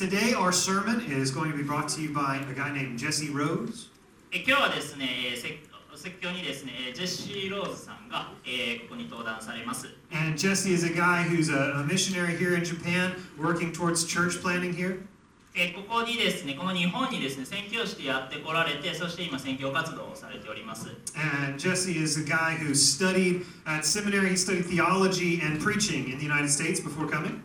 Today, our sermon is going to be brought to you by a guy named Jesse Rose. え今日はですね、えー説説教にですね、えージェシー・ローズさんが、えーここに登壇されます。 And Jesse is a guy who's a, a missionary here in Japan, working towards church planting here. えーここにですね、この日本にですね、宣教師でやってこられて、そして今宣教活動をされております。 And Jesse is a guy who studied at seminary, he studied theology and preaching in the United States before coming.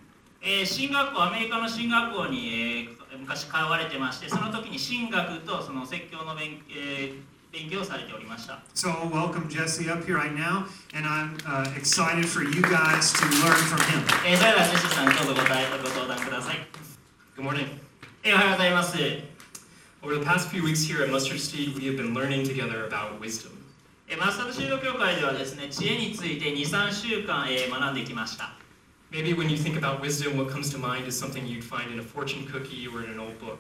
えー進学校、アメリカの進学校に、えー昔通われてまして、その時に神学とその説教の勉,、えー勉強をされておりました。So welcome Jesse up here right now, and I'm uh, excited for you guys to learn from him. えーそれではジェシーさん、どうぞご答えご登壇ください。Good morning. えーおはようございます。Over the past few weeks here at Mustard Seed, we have been learning together about wisdom. えーマスタードシード協会ではですね、知恵について2、3週間、えー学んできました。Maybe when you think about wisdom, what comes to mind is something you'd find in a fortune cookie or in an old book.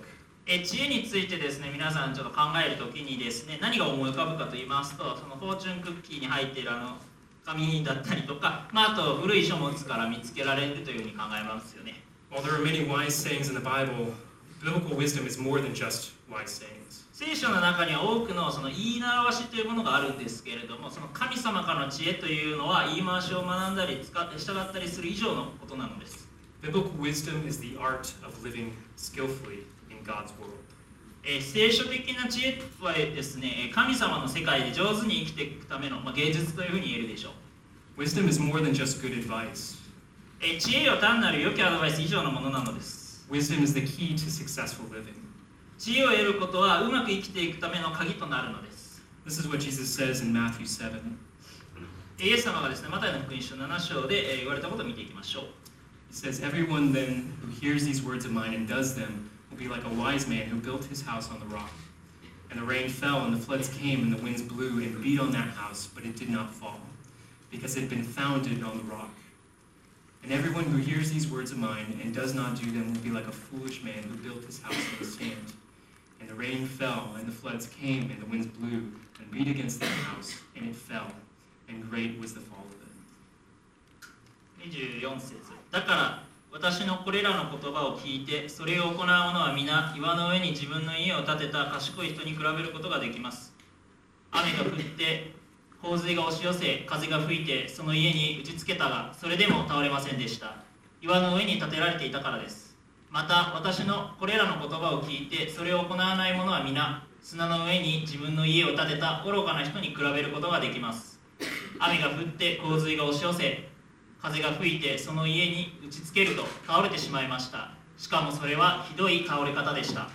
えー知恵についてですね、皆さんちょっと考えるときにですね、何が思い浮かぶかと言いますと、そのフォーチュンクッキーに入っているあの紙だったりとか、まあ、あと古い書物から見つけられるというふうに考えますよね。While there are many wise sayings in the Bible, biblical wisdom is more than just wise sayings. 聖書の中には多くのその言い習わしというものがあるんですけれども、その神様からの知恵というのは言い回しを学んだり使って従ったりする以上のことなのです。Biblical wisdom is the art of living skillfully in God's world. えー聖書的な知恵はですね、えー神様の世界で上手に生きていくための、まあ、芸術というふうに言えるでしょう。Wisdom is more than just good advice. えー知恵は単なる良きアドバイス以上のものなのです。Wisdom is the key to successful living. 知恵を得ることはうまく生きていくための鍵となるのです。 This is what Jesus says in Matthew 7. えーイエス様がですね、マタイの福音書7章で、えー言われたことを見ていきましょう。 He says, Everyone then who hears these words of mine and does them will be like a wise man who built his house on the rock. And the rain fell, and the floods came, and the winds blew and beat on that house, but it did not fall, because it had been founded on the rock. And everyone who hears these words of mine and does not do them will be like a foolish man who built his house on the sand. And the rain fell, and the floods came, and the winds blew and beat against that house, and it fell, and great was the fall of it. 24節。だから私のこれらの言葉を聞いてそれを行う者は皆岩の上に自分の家を建てた賢い人に比べることができます。雨が降って洪水が押し寄せ風が吹いてその家に打ちつけたがそれでも倒れませんでした。岩の上に建てられていたからです。また私のこれらの言葉を聞いてそれを行わない者は皆砂の上に自分の家を建てた愚かな人に比べることができます雨が降って洪水が押し寄せ風が吹いてその家に打ちつけると倒れてしまいましたしかもそれはひどい倒れ方でした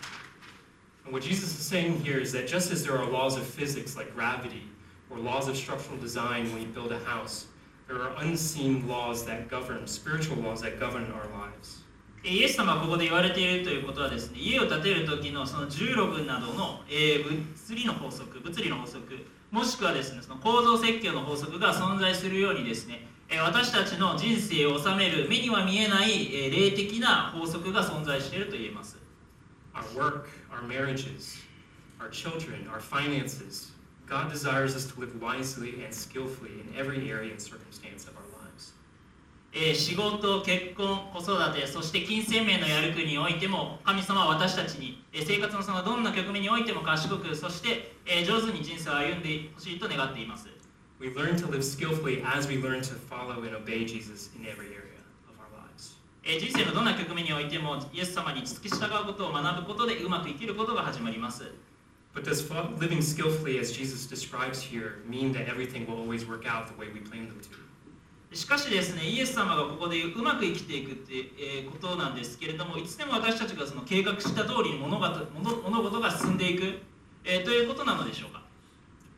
what Jesus is saying here is that just as there are laws of physics like gravity or laws of structural design when you build a house, there are unseen laws that govern, spiritual laws that govern our lives. イエス様がここで言われているということはですね家を建てる時のその重力などの、えー物理の法則物理の法則もしくはですねその構造設計の法則が存在するようにですねえー私たちの人生を治める目には見えない、えー霊的な法則が存在していると言えます Our work, our marriages, our children, our finances. God desires us to live wisely and skillfully in every area and circumstance of our lives. えー仕事、結婚、子育て、そして金銭面のやる国においても、神様は私たちに、えー生活のそのどんな局面においても賢く、そして、えー上手に人生を歩んでほしいと願っています。We learn to live skillfully as we learn to follow and obey Jesus in every area of our lives. えー人生のどんな局面においても、イエス様に付き従うことを学ぶことでうまく生きることが始まります。But does living skillfully, as Jesus describes here, mean that everything will always work out the way we plan them to? しかしですね、イエス様がここで言ううまく生きていくって、えーことなんですけれども、いつでも私たちがその計画した通りに物事物物事が進んでいく、えーということなのでしょうか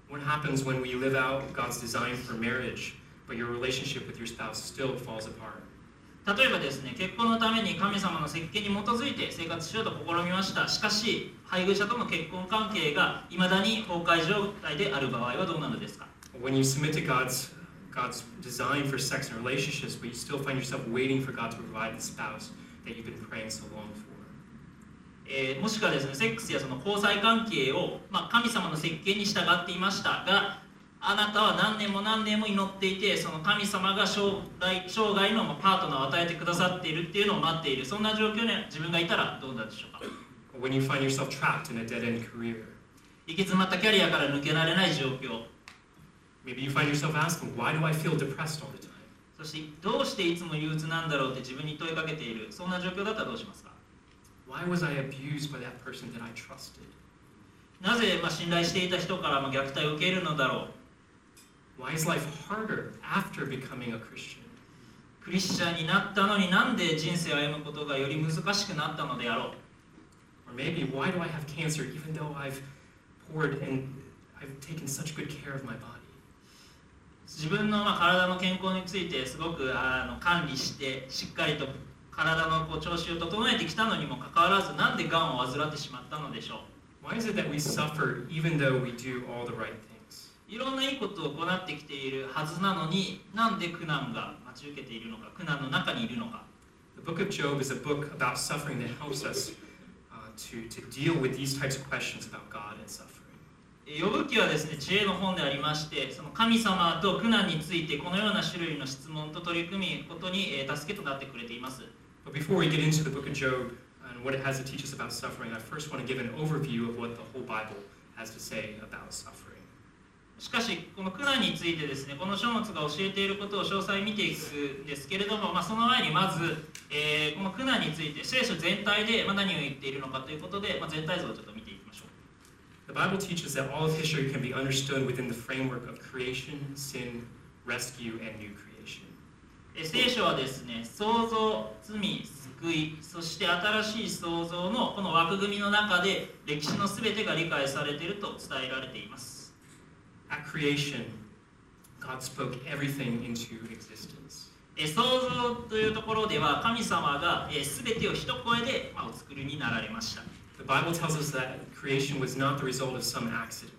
？What happens when we live out God's design for marriage, but your relationship with your spouse still falls apart? 例えばですね結婚のために神様の設計に基づいて生活しようと試みましたしかし配偶者との結婚関係がいまだに崩壊状態である場合はどうなのですか？When you submit to God's God's design for sex and relationships, but you still find yourself waiting for God to provide the spouse that you've been praying so long for. えーもしくはですねセックスやその交際関係を、まあ、神様の設計に従っていましたがあなたは何年も何年も祈っていてその神様が生涯生涯のパートナーを与えてくださっているっていうのを待っているそんな状況に自分がいたらどうなんでしょうか when you find yourself trapped in a dead end career. 行き詰まったキャリアから抜けられない状況 Maybe you find yourself asking, why do I feel depressed all the time? そしてどうしていつも憂鬱なんだろうって自分に問いかけているそんな状況だったらどうしますか Why was I abused by that person that I trusted? なぜまあ信頼していた人からまあ虐待を受けるのだろう Why is life harder after becoming a Christian? クリスチャンになったのになんで人生を歩むことがより難しくなったのであろう Or maybe, why do I have cancer even though I've poured and I've taken such good care of my body? 自分のまあ体の健康についてすごくあの管理してしっかりと体のこう調子を整えてきたのにもかかわらずなんでがんを患ってしまったのでしょ Why is it that we suffer even though we do all the right things? ういろんないいことを行ってきているはずなのになんで苦難が待ち受けているのか苦難の中にいるのか The book of Job is a book about suffering that helps us uh, to, to deal with these types of questions about God and suffering. 呼ぶ記はですね知恵の本でありましてその神様と苦難についてこのような種類の質問と取り組むことにえー助けとなってくれています But before we get into the book of Job and what it has to teach us about suffering, I first want to give an overview of what the whole Bible has to say about suffering. しかしこの苦難についてですねこの書物が教えていることを詳細に見ていくんですけれども、まあ、その前にまず、えーこの苦難について聖書全体でまあ何を言っているのかということで、まあ、全体像をちょっと見て The Bible teaches that all of history can be understood within the framework of creation, sin, rescue, and new creation. えー聖書はですね創造罪救いそして新しい創造のこの枠組みの中で歴史の全てが理解されていると伝えられています At creation, God spoke everything into existence. えー創造というところでは神様が、えー全てを一声で、まあ、お作りになられました The Bible tells us that creation was not the result of some accident.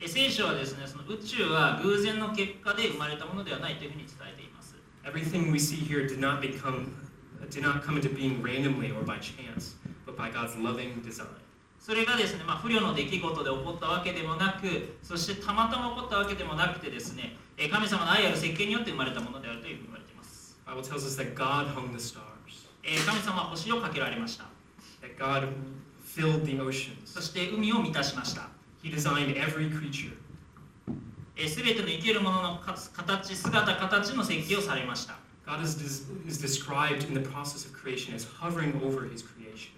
え聖書はですねその宇宙は偶然の結果で生まれたものではないというふうに伝えています Everything we see here did not become, did not come into being randomly or by chance, but by God's loving design. それがですね、まあ、不慮の出来事で起こったわけでもなくそしてたまたま起こったわけでもなくてですねえ神様の愛ある設計によって生まれたものであるというふうに言われています The Bible tells us that God hung the stars, え神様は星をかけられました that God filled the そ oceans. して海を満たしました He designed every creature. え全ての生けるもののか形姿形の設計をされました God is, is described in the process of creation as hovering over his creation.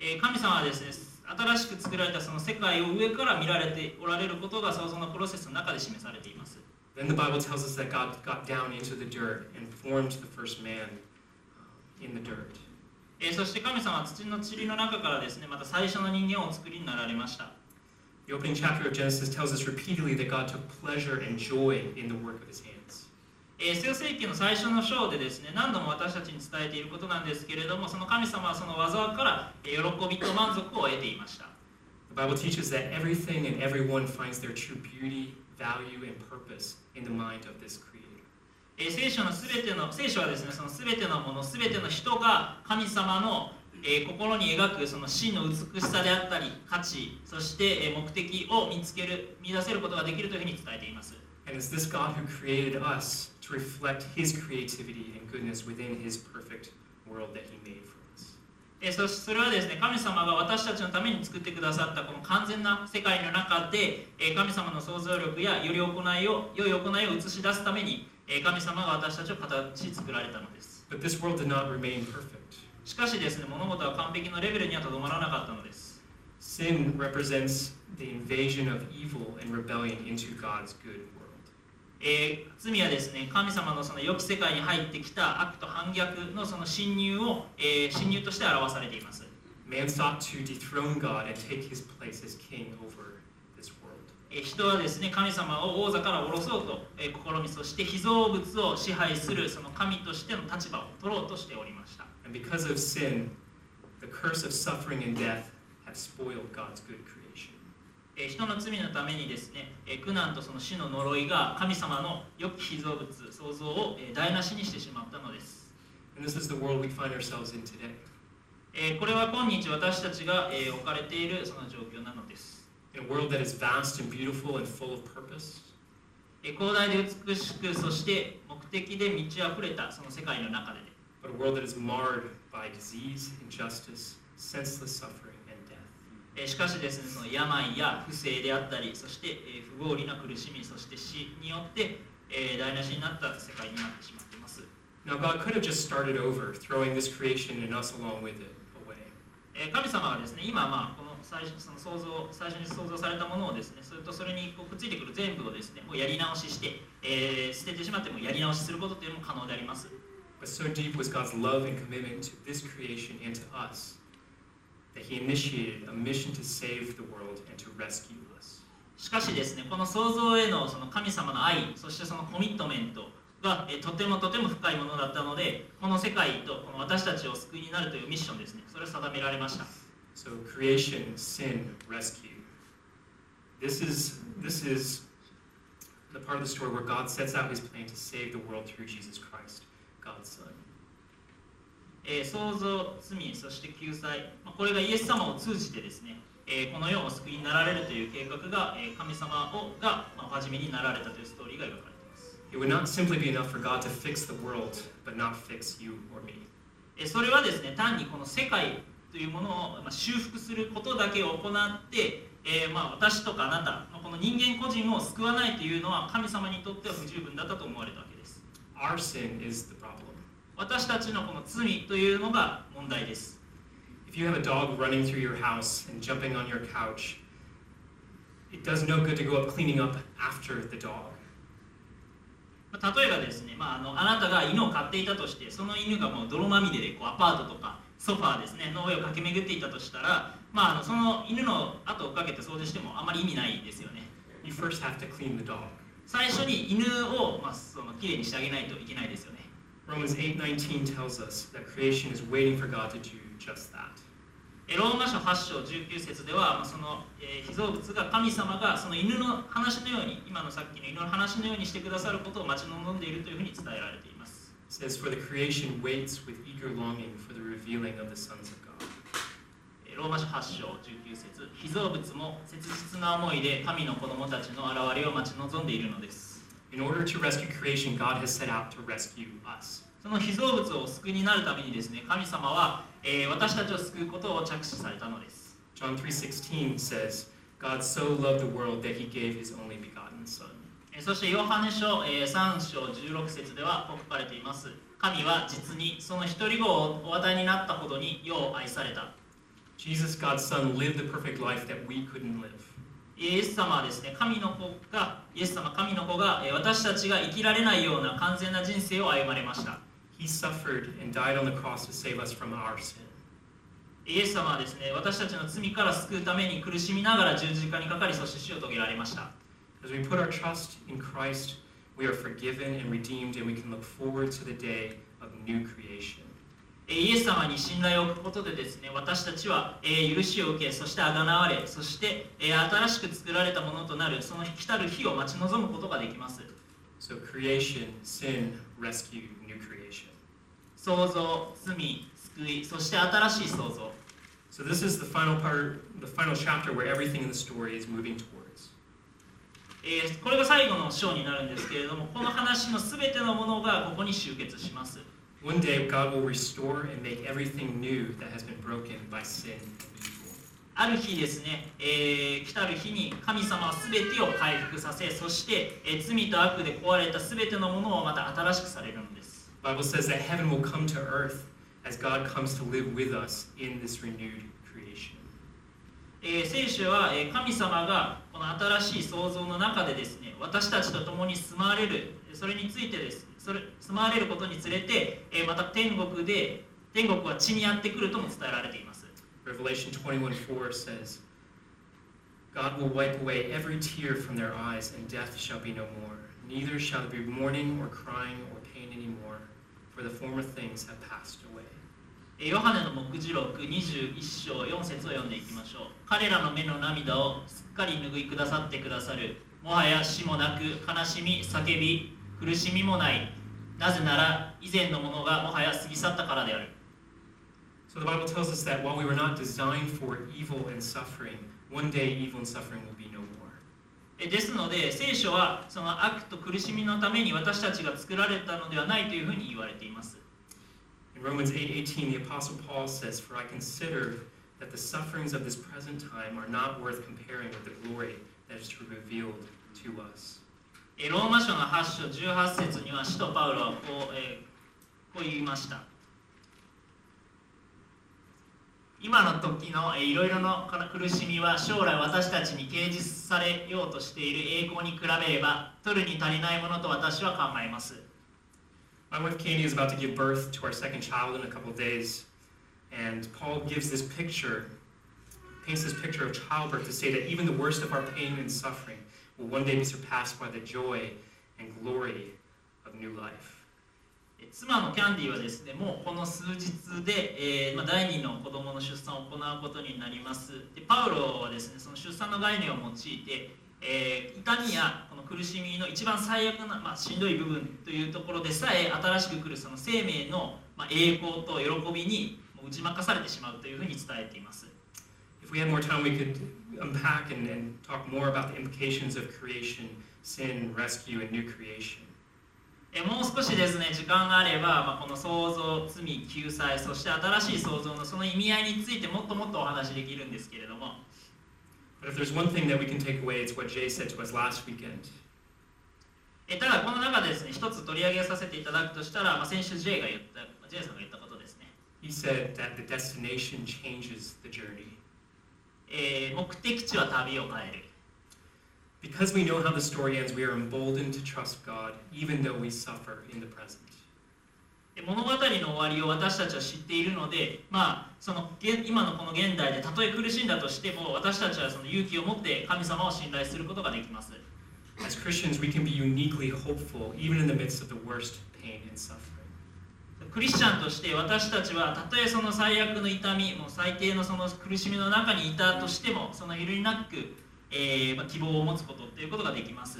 えー神様はですね新しく作られたその世界を上から見られておられることが創造のプロセスの中で示されています Then the Bible tells us that God got down into the dirt and formed the first man uh, in the dirt. えーそして神様は土の塵の中からですねまた最初の人間をお作りになられました The opening chapter of Genesis tells us repeatedly that God took pleasure and joy in the work of his hands. えー創世記の最初の章でですね何度も私たちに伝えていることなんですけれどもその神様はその技からえー喜びと満足を得ていました The Bible teaches that everything and everyone finds their true beauty, value, and purpose in the mind of this Creator. えー聖書のすべての聖書はですねそのすべてのものすべての人が神様の、えー心に描くその真の美しさであったり価値そして、えー目的を見つける見出せることができるというふうに伝えています And it's this God who created us to reflect his creativity and goodness within his perfect world that he made for us. えーそそれはですね神様が私たちのために作ってくださったこの完全な世界の中で、えー神様の想像力やより行いを良い行いを映し出すために、えー神様が私たちを形作られたのです But this world did not remain perfect. しかしですね物事は完璧のレベルにはとどまらなかったのです Sin represents the invasion of evil and rebellion into God's good world. えー罪はですね神様のその良き世界に入ってきた悪と反逆のその侵入を、えー侵入として表されています Man sought to dethrone God and take his place as king over this world. えー人はですね神様を王座から下ろそうと、えー試みそして被造物を支配するその神としての立場を取ろうとしておりました And because of sin, the curse of suffering and death have spoiled God's good creation. えー人の罪のためにですね、えー苦難とその死の呪いが神様の良き被造物創造を、えー台無しにしてしまったのです、And this is the world we find ourselves in today. えーこれは今日私たちが、えー置かれているその状況なのです In a world that is vast and beautiful and full of purpose, えー広大で美しくそして目的で満ち溢れたその世界の中で but a world that is marred by disease, injustice, senseless suffering, and death. えーしかしですねその病や不正であったりそして、えー不合理な苦しみそして死によって、えー台無しになった世界になってしまっています Now, God could have just started over, throwing this creation and us along with it away. えー神様はですね今まあ最初その創造最初に創造されたものをですねそれとそれにこうくっついてくる全部をですねもうやり直しして、えー捨ててしまってもやり直しすることっていうのも可能であります But so deep was God's love and commitment to this creation and to us that He initiated a mission to save the world and to rescue us. しかしですねこの創造へのその神様の愛そしてそのコミットメントが、えーとてもとても深いものだったのでこの世界とこの私たちを救いになるというミッションですねそれを定められました So creation, sin, rescue. This is this is the part of the story where God sets out His plan to save the world through Jesus Christ, God's Son. えー創造罪そして救済、まあ、これがイエス様を通じてですね、えーこの世をお救いになられるという計画が、えー神様をが、まあ、お始めになられたというストーリーが描かれています It would not simply be enough for God to fix the world, but not fix you or me. えーそれはですね単にこの世界 というものを、まあ、修復することだけを行って、えーまあ、私とかあなた、まあこの人間個人を救わないというのは神様にとっては不十分だったと思われたわけです Our sin is the problem. 私たちのこの罪というのが問題です If you have a dog running through your house and jumping on your couch, it does no good to go up cleaning up after the dog. まあ例えばですね、まあ、あのあなたが犬を飼っていたとしてその犬がもう泥まみれでこうアパートとかソファーですねの上を駆け巡っていたとしたら、まあ、その犬の後をかけて掃除してもあまり意味ないですよね You first have to clean the dog. 最初に犬を、まあ、そのきれいにしてあげないといけないですよね Romans 8:19 tells us that creation is waiting for God to do just that. えローマ書8章19節では、まあ、その、えー被造物が神様がその犬の話のように今のさっきの犬の話のようにしてくださることを待ち望んでいるというふうに伝えられています It says, For the creation waits with eager longing for the revealing of the sons of God. ローマ書8章19節被造物も切実な思いで神の子供たちの現れを待ち望んでいるのです。In order to rescue creation, God has set out to rescue us. その被造物を救いになるためにですね、神様は、えー、私たちを救うことを着手されたのです。John 3:16 says, God so loved the world that he gave his only begotten Son. えーそしてヨハネ書、えー3章16節ではこう書かれています神は実にその一人子をお与えになったほどに世を愛された Jesus, God's son, lived the perfect life that we couldn't live. イエス様はですね神の子がイエス様神の子が、えー私たちが生きられないような完全な人生を歩まれました He suffered and died on the cross to save us from our sin. イエス様はですね私たちの罪から救うために苦しみながら十字架にかかりそして死を遂げられました As we put our trust in Christ, we are forgiven and redeemed, and we can look forward to the day of new creation. えーイエス様に信頼を置くことでですね私たちは、えー許しを受けそしてあがなわれそして、えー新しく作られたものとなるその来たる日を待ち望むことができます So, creation, sin, rescue, new creation. 創造罪救いそして新しい創造 So, this is the final part, the final chapter where everything in the story is moving towards. えーこれが最後の章になるんですけれどもこの話の全てのものがここに集結します One day, God will restore and make everything new that has been broken by sin. ある日ですね、えー来たる日に神様は全てを回復させそして、えー罪と悪で壊れた全てのものをまた新しくされるのです Bible says that heaven will come to earth as God comes to live with us in this renewed creation. えー聖書は、えー神様がこの新しい創造の中でですね私たちと共に住まわれるそれについてですそれ住まわれることにつれて、えまた天国で天国は地にやってくるとも伝えられています Revelation 21:4 says, God will wipe away every tear from their eyes, and death shall be no more. Neither shall there be mourning or crying or pain anymore, for the former things have passed away. えーヨハネの目次録21章4節を読んでいきましょう。彼らの目の涙をすっかり拭いくださってくださる。もはや死もなく悲しみ叫び苦しみもない。なぜなら以前のものがもはや過ぎ去ったからである。So the Bible tells us that while we were not designed for evil and suffering, one day evil and suffering will be no more. えですので聖書はその悪と苦しみのために私たちが作られたのではないというふうに言われています In Romans 8:18, 8, the apostle Paul says, "For I consider that the sufferings of this present time are not worth comparing with the glory that is to be revealed to us." ローマ書の8章18節には使徒パウロはこう,、えーこう言いました今の時のいろいろな苦しみは将来私たちに掲示されようとしている栄光に比べれば取るに足りないものと私は考えます My wife Katie is about to give birth to our second child in a couple of days, and Paul gives this picture, paints this picture of childbirth to say that even the worst of our pain and suffering will one day be surpassed by the joy and glory of new life. え妻のキャンディーはですねもうこの数日で、えーまあ、第二の子供の出産を行うことになりますでパウロはですねその出産の概念を用いて、えー痛みやこの 苦しみの一番最悪な、まあ、しんどい部分というところでさえ新しく来るその生命の、まあ、栄光と喜びに打ち負かされてしまうというふうに伝えています If we had more time, we could unpack and, and talk more about the implications of creation, sin, rescue, and new creation. えーもう少しですね時間があれば、まあ、この創造罪救済そして新しい創造のその意味合いについてもっともっとお話しできるんですけれども But if there's one thing that we can take away, it's what Jay said to us last weekend. えただこの中でですね一つ取り上げさせていただくとしたら、まあ、先週 J が言った J さんが言ったことですね、 He said that the destination changes the journey. えー目的地は旅を変える Because we know how the story ends, we are emboldened to trust God, even though we suffer in the present. で物語の終わりを私たちは知っているので、まあ、その現今のこの現代でたとえ苦しんだとしても私たちはその勇気を持って神様を信頼することができます As Christians, we can be uniquely hopeful, even in the midst of the worst pain and suffering. クリスチャンとして私たちはたとえその最悪の痛みもう最低のその苦しみの中にいたとしてもその揺るぎなく、えーまあ希望を持つことっていうことができます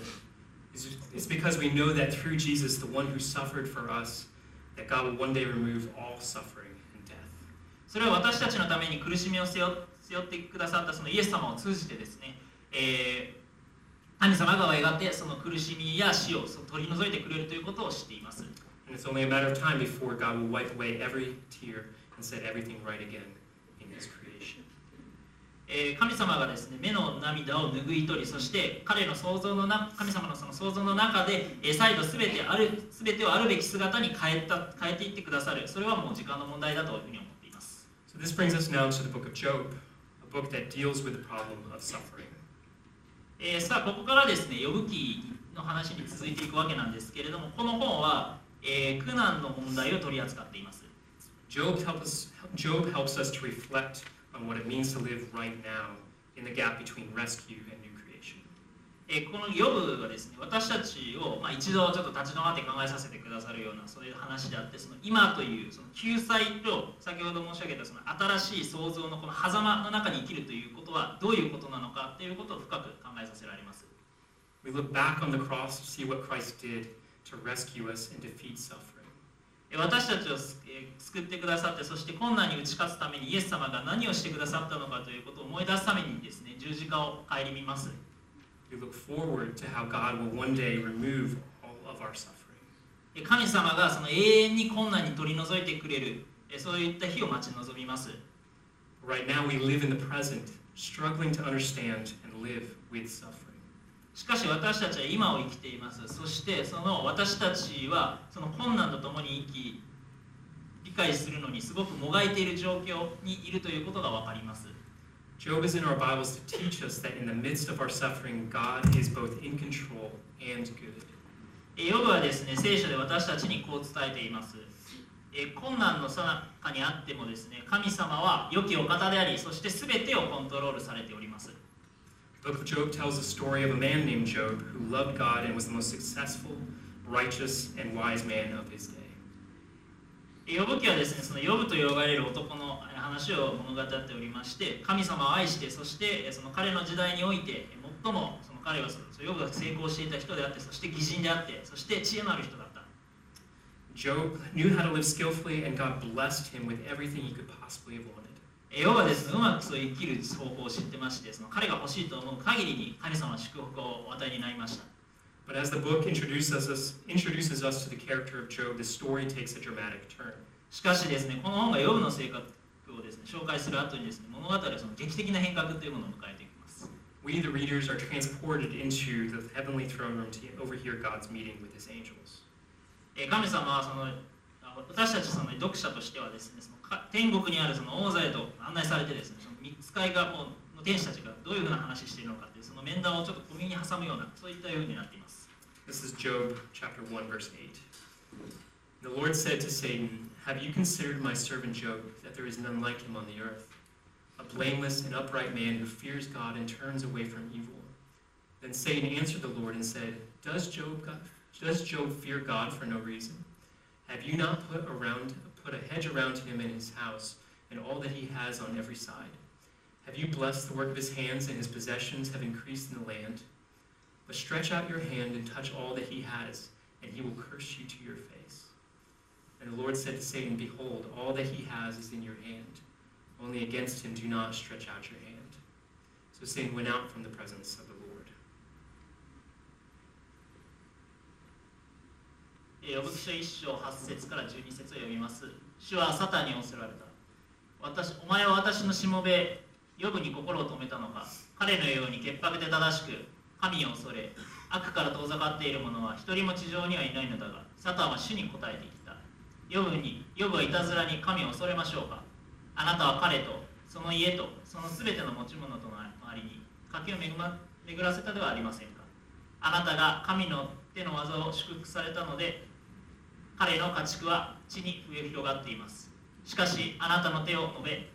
it's because we know that through Jesus, the one who suffered for us, that God will one day remove all suffering and death. それは私たちのために苦しみを背負背負ってくださったそのイエス様を通じてですね、えー神様がやがてその苦しみや死を取り除いてくれるということを知っています And it's only a matter of time before God will wipe away every tear and set everything right again in His creation. えー神様がですね目の涙を拭い取りそして彼の創造のな神様のその創造の中で、えー再度すべてある全てをあるべき姿に変えた変えていってくださる。それはもう時間の問題だというふうに思っています。So this brings us now to the book of Job, a book that deals with the problem of suffering. えーさあここからですね呼ぶ記の話に続いていくわけなんですけれどもこの本は、えー苦難の問題を取り扱っています。Job, help us, Job helps us to reflect on what it means to live right now in the gap between rescue and new creation. えーこのヨブがですね私たちを、まあ、一度ちょっと立ち止まって考えさせてくださるようなそういう話であってその今というその救済と先ほど申し上げたその新しい創造のこの狭間の中に生きるということはどういうことなのかということを深く考えさせられます We look back on the cross to see what Christ did to rescue us and defeat suffering. えー私たちを救ってくださってそして困難に打ち勝つためにイエス様が何をしてくださったのかということを思い出すためにですね十字架を顧みます We look forward to how God will one day remove all of our suffering. えー神様がその永遠に困難に取り除いてくれるえーそういった日を待ち望みます Right now, we live in the present, struggling to understand and live with suffering. しかし私たちは今を生きています。そしてその私たちはその困難とともに生き理解するのにすごくもがいている状況にいるということが分かります。Job is in our Bibles to teach us that in the midst of our suffering, God is both in control and good. えヨブはですね聖書で私たちにこう伝えています。え困難のさなかにあってもですね神様は良きお方でありそして全てをコントロールされております The book of Job tells the story of a man named Job who loved God and was the most successful, righteous, and wise man of his day. ヨブ記はですね、そのヨブと呼ばれる男の話を物語っておりまして、神様を愛して、そしてその彼の時代において、最もその彼はそのヨブが成功していた人であって、そして義人であって、そして知恵のある人だった。Job knew how to live skillfully, and God blessed him with everything he could possibly have wanted. えヨブはですねうまくそう生きる方法を知ってましてその彼が欲しいと思う限りに神様は祝福をお与えになりました But as the book introduces us, introduces us to the character of Job, the story takes a dramatic turn. しかしですねこの本がヨブの性格をですね紹介する後にですね物語はその劇的な変革というものを迎えていきます We, the readers, are transported into the heavenly throne room to overhear God's meeting with his angels. えー神様はそのあ私たちその読者としてはですね天国にあるその王座へと案内されてですねその使いがもうの天使たちがどういうふうな話しているのかっていうその面談をちょっと小耳に挟むようなそういったようになっています This is Job chapter 1, verse 8. The Lord said to Satan, Have you considered my servant Job, that there is none like him on the earth? A blameless and upright man who fears God and turns away from evil. Then Satan answered the Lord and said, Does Job, does Job fear God for no reason? Have you not put, around, put a hedge around him and his house, and all that he has on every side? Have you blessed the work of his hands, and his possessions have increased in the land? But stretch out your hand and touch all that he has, and he will curse you to your face. And the Lord said to Satan, Behold, all that he has is in your hand. Only against him do not stretch out your hand. So Satan went out from the presence of the えー、呼ぶ記書1章8節から12節を読みます。主はサタンに仰せられた。私お前は私のしもべ、呼ぶに心を止めたのか。彼のように潔白で正しく、神を恐れ、悪から遠ざかっている者は一人も地上にはいないのだが、サタンは主に答えていった。呼ぶに、呼ぶはいたずらに神を恐れましょうか。あなたは彼と、その家と、そのすべての持ち物との周りに、柿を巡,、ま、巡らせたではありませんか。あなたが神の手の技を祝福されたので、彼の家畜は地に増え広がっています。しかしあなたの手を述べ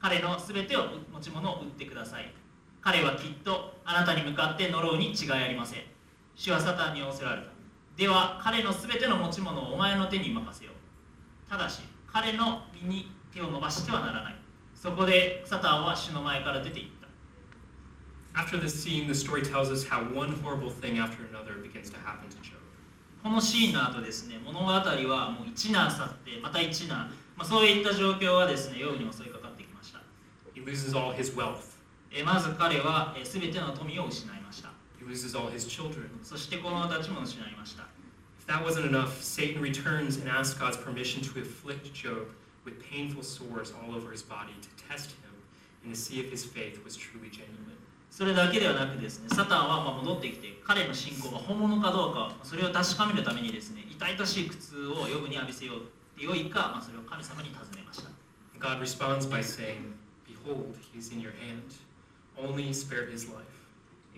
彼のすべてを持ち物を売ってください。彼はきっとあなたに向かって呪うに違いありません。主はサタンに仰せられた。では彼のすべての持ち物をお前の手に任せよう。ただし彼の身に手を伸ばしてはならない。そこでサタンは主の前から出て行った。After this scene, the story tells us how one horrible thing after another begins to happen to このシーンの後ですね物語はもう一難去ってまた一難、まあ、そういった状況はですねヨブに襲いかかってきました He loses all his wealth, えーまず彼は、えー、全ての富を失いました he loses all his children. そして子供たちも失いました If that wasn't enough, Satan returns and asks God's permission to afflict Job with painful sores all over his body to test him and to see if his faith was truly genuine. それだけではなくですねサタンはまあ戻ってきて彼の信仰が本物かどうかそれを確かめるためにですね痛々しい苦痛をヨブに浴びせようってよいか、まあ、それを神様に尋ねました God responds by saying, Behold, he is in your hand. Only spare his life.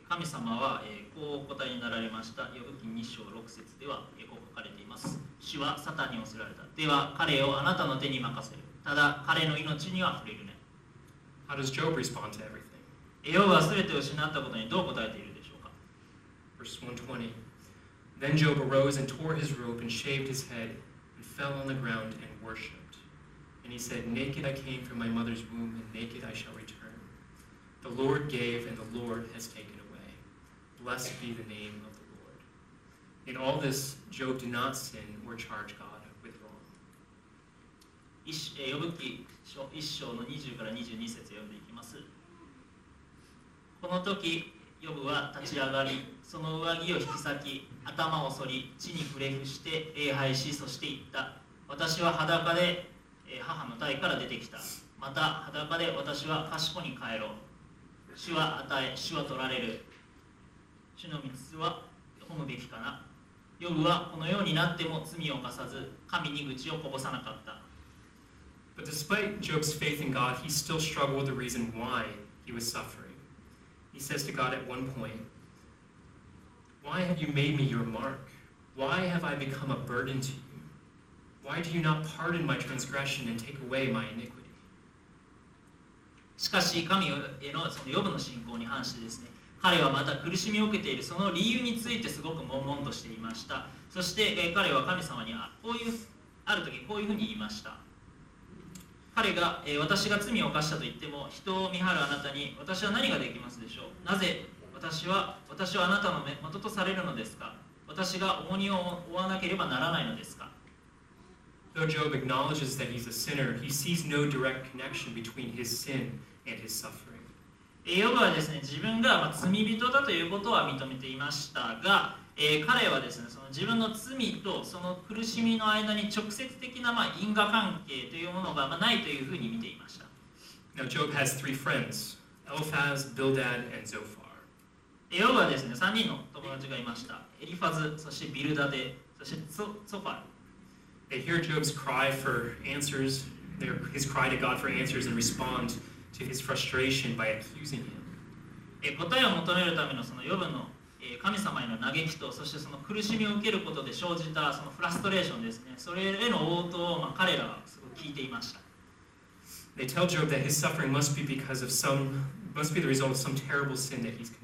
神様は、えーこうお答えになられました。ヨブ記2章6節では、えーこう書かれています。主はサタンに仰せられた。では彼をあなたの手に任せる。ただ彼の命には触れるね。How does Job respond to everything? えーヨブは全てを失ったことにどう答えているでしょうか Verse 120 Then Job arose and tore his robe and shaved his head and fell on the ground and worshipped. And he said, Naked I came from my mother's womb, and naked I shall return. The Lord gave, and the Lord has taken away. Blessed be the name of the Lord. In all this, Job did not sin or charge God with wrong. 一えーヨブ記書1章の20から22節読んでいきます。 この時、ヨブは立ち上がり、その上着を引き裂き、頭を剃り、地に触れ伏して礼拝し、そして言った。私は裸で母の体から出てきた。また裸で私は賢に帰ろう。主は与え、主は取られる。主の道は褒むべきかな。ヨブはこのようになっても罪を犯さず、神に愚痴をこぼさなかった。But despite Job's faith in God, he still struggled with the reason why he was suffering. He says to God at one point, Why have you made me your mark? Why have I become a burden to you? Why do you not pardon my transgression and take away my iniquity? しかし神へのそのヨブの信仰に反してですね彼はまた苦しみを受けているその理由についてすごく悶々としていましたそしてえー彼は神様にあこういうある時こういうふうに言いました彼が、えー私が罪を犯したと言っても人を見張るあなたに私は何ができますでしょう？なぜ私は私はあなたの的とされるのですか？私が重荷を負わなければならないのですか？Though Job acknowledges that he's a sinner, he sees no direct connection between his sin and his suffering. えーヨブはですね自分がまあ罪人だということは認めていましたが、えー彼はですねその自分の罪とその苦しみの間に直接的なまあ因果関係というものがまあないというふうに見ていました。Now, Job has three friends Eliphaz, Bildad, and Zophar. えーヨブはですね3人の友達がいました。エリファズ、そしてビルダデ、そしてソソファル。They hear Job's cry for answers, their, his cry to God for answers, and respond to his frustration by accusing him. えー答えを求めるためのそのヨブの、えー神様への嘆きとそしてその苦しみを受けることで生じたそのフラストレーションですねそれへの応答を、まあ、彼らはすごく聞いていました They tell Job that his suffering must be because of some, must be the result of some terrible sin that he's committed.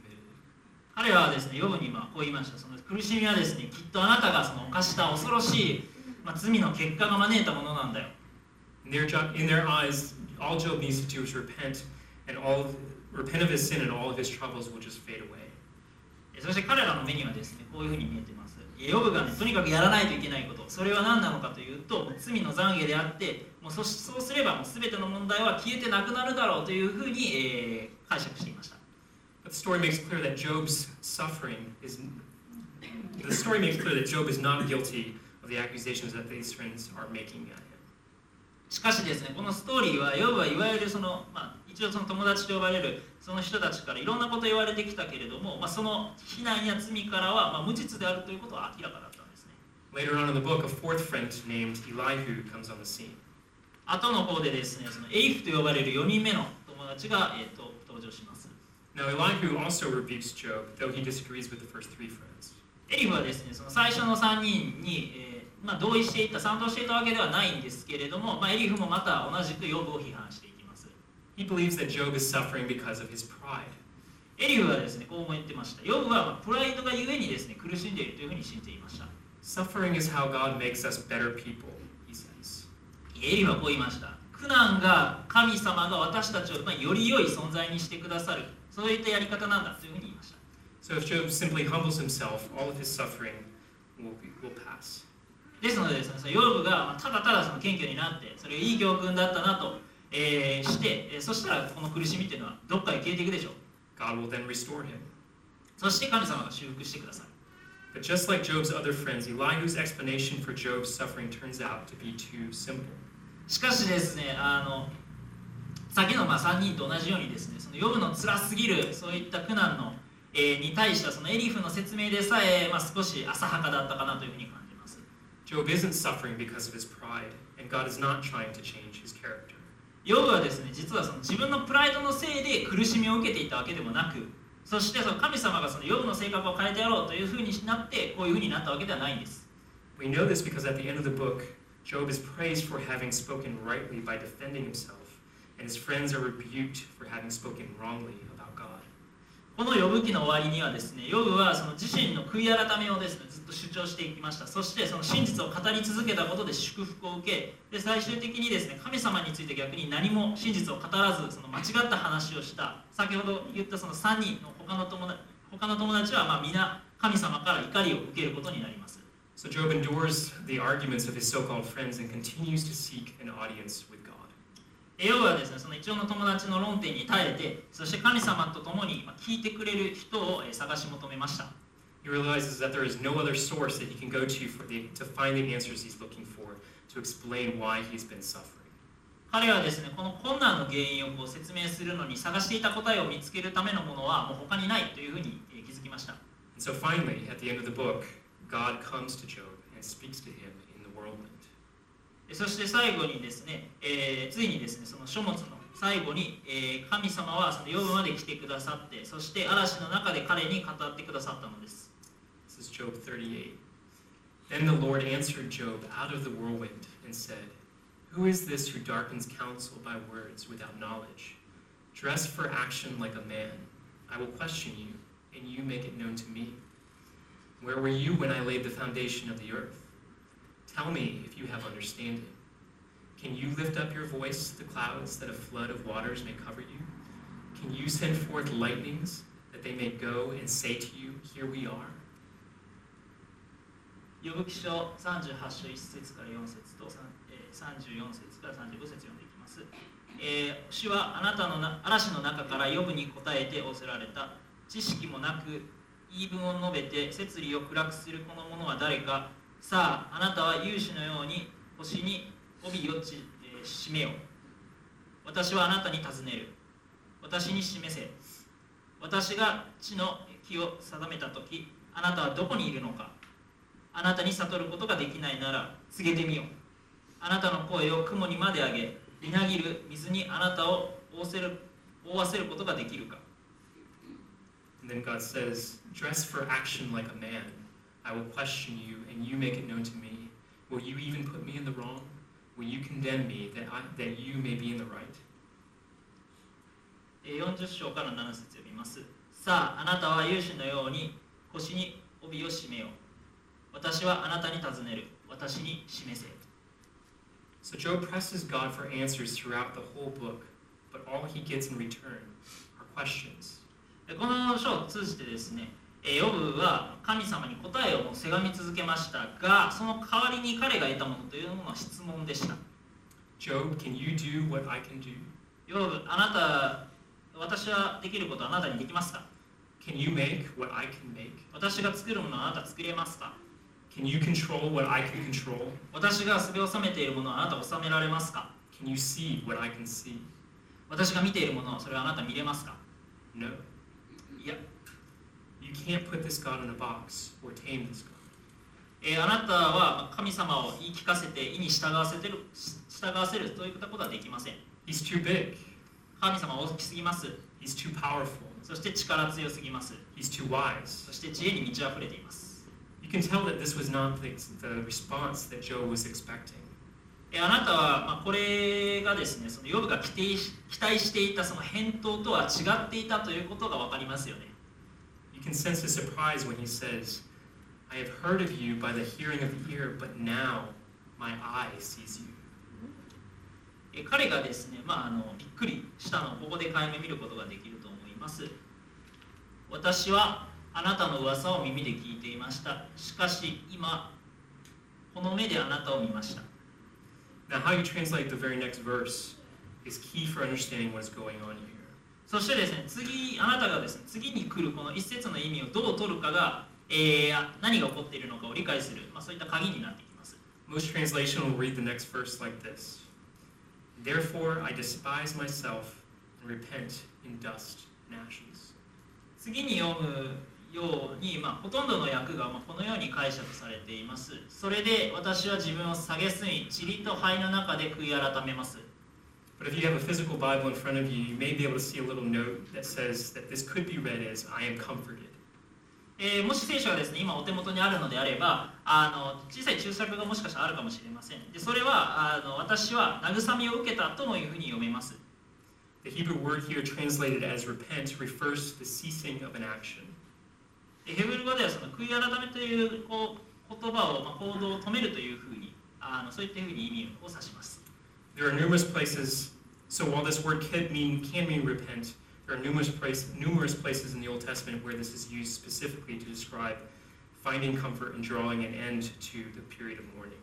彼らはですねヨブにまあこう言いましたその苦しみはですねきっとあなたがその犯した恐ろしい、まあ、罪の結果が招いたものなんだよ In their, jo- in their eyes, all Job needs to do is repent, and all repent of his sin, and all of his troubles will just fade away. えそして彼らの目にはですねこういうふうに見えていますえヨブがねとにかくやらないといけないことそれは何なのかというと罪の懺悔であってもうそしそうすればもう全ての問題は消えてなくなるだろうというふうに、えー解釈していました the story makes clear that Job's suffering is. The story makes clear that Job is not guilty of the accusations that these friends are making at him. しかしですねこのストーリーはヨブはいわゆるその、まあ、一応その友達と呼ばれるその人たちからいろんなこと言われてきたけれども、まあ、その非難や罪からは、まあ、無実であるということは明らかだったんですね Later on in the book, a fourth friend named Elihu comes on the scene. 後の方でですねそのエリフと呼ばれる4人目の友達が、えー、と登場します Now, Elihu also rebukes Job, though he disagrees with the first three friends. エリフはですねその最初の3人に、えーまあ、同意していた賛同していたわけではないんですけれども、まあ、エリフもまた同じくヨブを批判して He believes that Job is suffering because of his pride. エリフはですねこう言ってましたヨブはまあプライドがゆえにですね苦しんでいるというふうに信じていました Suffering is how God makes us better people, he says. エリフはこう言いました苦難が神様が私たちを、まあ、より良い存在にしてくださるそういったやり方なんだというふうに言いました So if Job simply humbles himself, all of his suffering will, be, will pass. ですのでですねヨブがまあただただその謙虚になってそれがいい教訓だったなと、えーして、えーそしたらこの苦しみっていうのはどっかへ消えていくでしょう God will then restore him. そして神様が修復してくださる But just like Job's other friends, Elihu's explanation for Job's suffering turns out to be too simple. しかしですねあのさっきのまあ3人と同じようにですねそのヨブの辛すぎるそういった苦難の、えーに対したそのエリフの説明でさえ、まあ、少し浅はかだったかなというふうに感じます Job isn't suffering because of his pride, and God is not trying to change his character. ヨブはですね実はその自分のプライドのせいで苦しみを受けていたわけでもなくそしてその神様がそのヨブの性格を変えてやろうというふうになってこういうふうになったわけではないんです We know this because at the end of the book, Job is praised for having spoken rightly by defending himself, and his friends are rebuked for having spoken wrongly. この呼ぶ記の終わりにはですねヨブはその自身の悔い改めをですねずっと主張していきました。そしてその真実を語り続けたことで祝福を受けで最終的にですね神様について逆に何も真実を語らずその間違った話をした。先ほど言ったその3人の他の友達他の友達はまあ皆神様から怒りを受けることになります。So Job endures the arguments of his so called friends and continues to seek an audience with エヨブはですねその一応の友達の論点に耐えてそして神様と共にまあ聞いてくれる人をえー探し求めました He realizes that there is no other source that he can go to for the, to find the answers he's looking for to explain why he's been suffering. 彼はですねこの困難の原因をこう説明するのに探していた答えを見つけるためのものはもう他にないというふうにえー気づきました And so finally, at the end of the book, God comes to Job and speaks to him そして最後にですね、えーついにですねその書物の最後に、えー神様はそのヨブまで来てくださってそして嵐の中で彼に語ってくださったのです This is Job 38. Then the Lord answered Job out of the whirlwind and said, Who is this who darkens counsel by words without knowledge? Dress for action like a man. I will question you, and you make it known to me. Where were you when I laid the foundation of the earth? Tell me if you have understanding. Can you lift up your voice to the clouds that a flood of waters may cover you? Can you send forth lightnings that they may go and say to you, Here we are? 呼ぶ記書38章1節から4節とさんえー34節から35節読んでいきます、えー主はあなたのな嵐の中から呼ぶに答えて仰せられた知識もなく言い分を述べて摂理を暗くするこの者は誰かさああなたは勇士のように星に帯をち、えー締めよ私はあなたに尋ねる。私に示せ。私が地の木を定めた時あなたはどこにいるのか。あなたに悟ることができないなら告げてみよう。あなたの声を雲にまで上げみなぎる水にあなたを覆せる覆わせることができるか。And then God says, Dress for action like a man. I will question you, and you make it known to me. Will you even put me in the wrong? Will you condemn me that, I, that you may be in the right? えー40章から7節読みますさああなたは勇士のように腰に帯を締めよう私はあなたに尋ねる私に示せ So Job presses God for answers throughout the whole book, but all he gets in return are questions. でこの書を通じてですね えーヨブは神様に答えをせがみ続けましたがその代わりに彼が得たものというものは質問でした Job, can you do what I can do? ヨブあなた私はできることはあなたにできますか？Can you make what I can make? 私が作るものはあなた作れますか？Can you control what I can control? 私がすべを収めているものはあなた収められますか？Can you see what I can see? 私が見ているものはそれはあなた見れますか？No. You can't put this God in a box or tame this God. えーあなたは神様を言い聞かせて意に従わせてる従わせるといったことはできません He's too big. 神様は大きすぎます He's too powerful. そして力強すぎます He's too wise. そして知恵に満ち溢れています You can tell that this was not the, the response that Job was expecting. えーあなたは、まあ、これがですねそのヨブが期待し期待していたその返答とは違っていたということが分かりますよね You can sense his surprise when he says, I have heard of you by the hearing of the ear, but now my eye sees you. えー彼がですね、まあ、あのびっくりしたのをここで解明見ることができると思います私はあなたの噂を耳で聞いていましたしかし今この目であなたを見ました Now, how you translate the very next verse is key for understanding what is going on here. そしてですね次あなたがですね次に来るこの一節の意味をどう取るかが、えー何が起こっているのかを理解する、まあ、そういった鍵になってきます。Most translation will read the next verse like this. Therefore, I despise myself and repent in dust and ashes. 次に読むように、まあ、ほとんどの訳がまあこのように解釈されています。それで私は自分を蔑み塵と灰の中で悔い改めます But if you have a physical Bible in front of you, you may be able to see a little note that says that this could be read as I am comforted. えーもし聖書がですね今お手元にあるのであればあの小さい注釈がもしかしたらあるかもしれませんでそれはあの私は慰めを受けたともいうふうに読めます The Hebrew word here translated as repent refers to the ceasing of an action. でヘブル語ではその悔い改めというこう言葉を、まあ、行動を止めるというふうにあのそういったふうに意味を指します There are numerous places, so while this word can mean, can mean repent, there are numerous, place, numerous places in the Old Testament where this is used specifically to describe finding comfort and drawing an end to the period of mourning.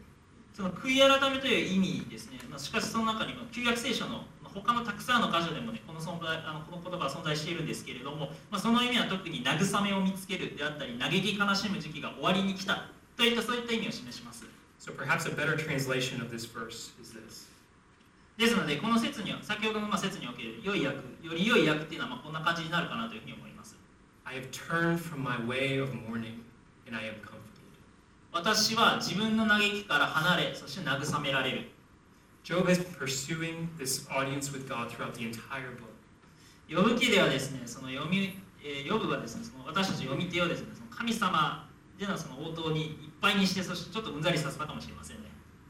その悔い改めという意味ですね、まあ、しかしその中にも旧約聖書のまあ他のたくさんの箇所でもねこの存在あのこの言葉は存在しているんですけれども、まあ、その意味は特に慰めを見つけるであったり嘆き悲しむ時期が終わりに来たといったそういった意味を示します So perhaps a better translation of this verse is this ですのでこの説には先ほどのまあ説における良い訳より良い訳っていうのはまあこんな感じになるかなというふうに思います I have turned from my way of mourning, and I am comforted. 私は自分の嘆きから離れそして慰められる Job has been pursuing this audience with God throughout the entire book. 呼ぶ記ではですねその読み、えー、呼ぶはですねその私たち読み手をですねその神様でのその応答にいっぱいにしてそしてちょっとうんざりさせたかもしれませんね